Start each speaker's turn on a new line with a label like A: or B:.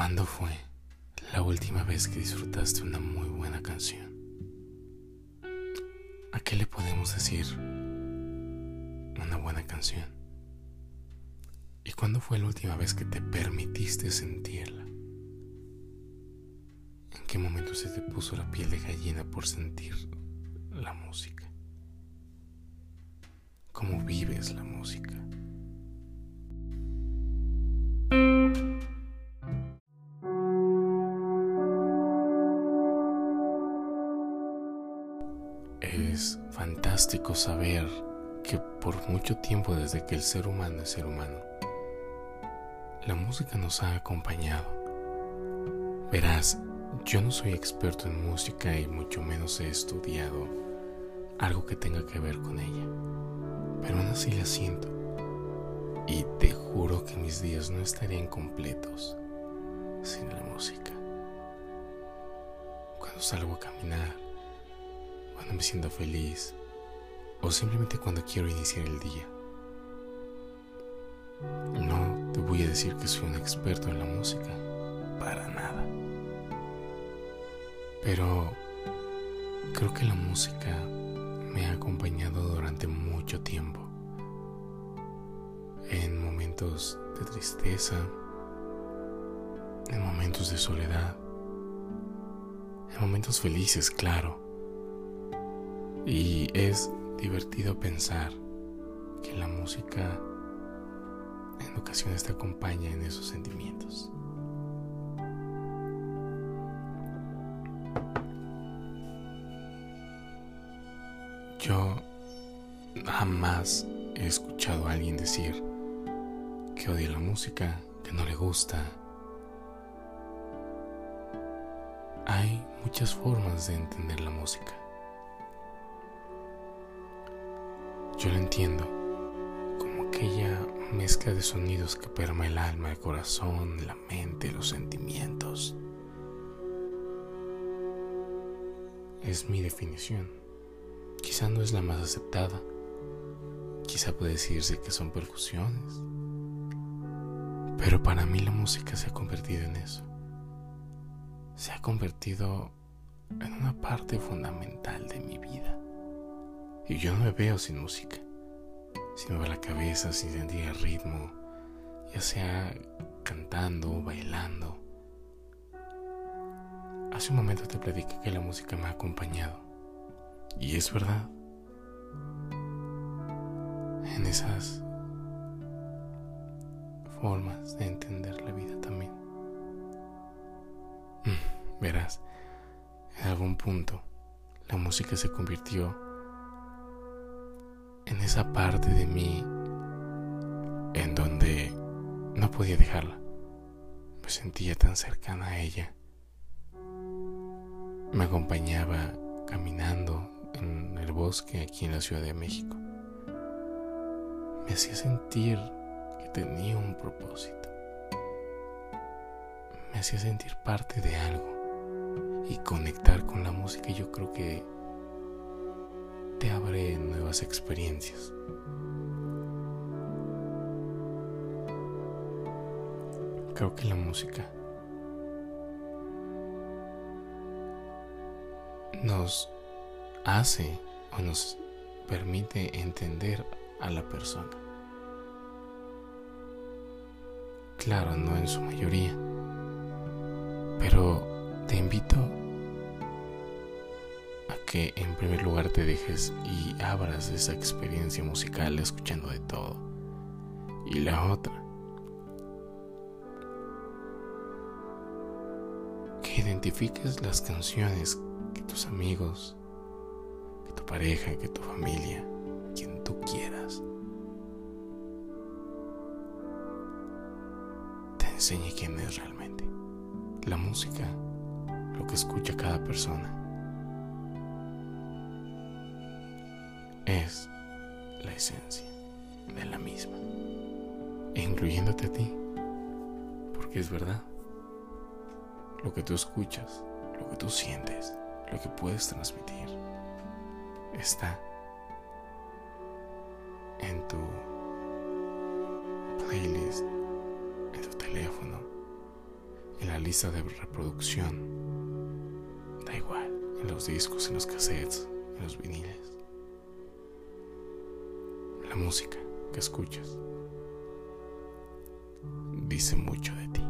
A: ¿Cuándo fue la última vez que disfrutaste una muy buena canción? ¿A qué le podemos decir una buena canción? ¿Y cuándo fue la última vez que te permitiste sentirla? ¿En qué momento se te puso la piel de gallina por sentir la música? ¿Cómo vives la música? Es fantástico saber que por mucho tiempo desde que el ser humano es ser humano, la música nos ha acompañado. Verás, yo no soy experto en música y mucho menos he estudiado algo que tenga que ver con ella, pero aún así la siento y te juro que mis días no estarían completos sin la música. Cuando salgo a caminar, cuando me siento feliz o simplemente cuando quiero iniciar el día. No te voy a decir que soy un experto en la música, para nada. Pero creo que la música me ha acompañado durante mucho tiempo. En momentos de tristeza, en momentos de soledad, en momentos felices, claro y es divertido pensar que la música en ocasiones te acompaña en esos sentimientos. Yo jamás he escuchado a alguien decir que odia la música, que no le gusta. Hay muchas formas de entender la música. Yo lo entiendo como aquella mezcla de sonidos que perma el alma, el corazón, la mente, los sentimientos. Es mi definición. Quizá no es la más aceptada. Quizá puede decirse que son percusiones. Pero para mí la música se ha convertido en eso. Se ha convertido en una parte fundamental de vida. Y yo no me veo sin música, sin mover la cabeza, sin sentir el ritmo, ya sea cantando bailando. Hace un momento te platiqué que la música me ha acompañado. Y es verdad. En esas formas de entender la vida también. Mm, verás, en algún punto la música se convirtió en esa parte de mí en donde no podía dejarla. Me sentía tan cercana a ella. Me acompañaba caminando en el bosque aquí en la Ciudad de México. Me hacía sentir que tenía un propósito. Me hacía sentir parte de algo y conectar con la música. Yo creo que te abre experiencias. Creo que la música nos hace o nos permite entender a la persona. Claro, no en su mayoría, pero te invito que en primer lugar te dejes y abras esa experiencia musical escuchando de todo. Y la otra, que identifiques las canciones que tus amigos, que tu pareja, que tu familia, quien tú quieras, te enseñe quién es realmente. La música, lo que escucha cada persona. Es la esencia de la misma, incluyéndote a ti, porque es verdad, lo que tú escuchas, lo que tú sientes, lo que puedes transmitir, está en tu playlist, en tu teléfono, en la lista de reproducción. Da igual, en los discos, en los cassettes, en los viniles. La música que escuchas dice mucho de ti.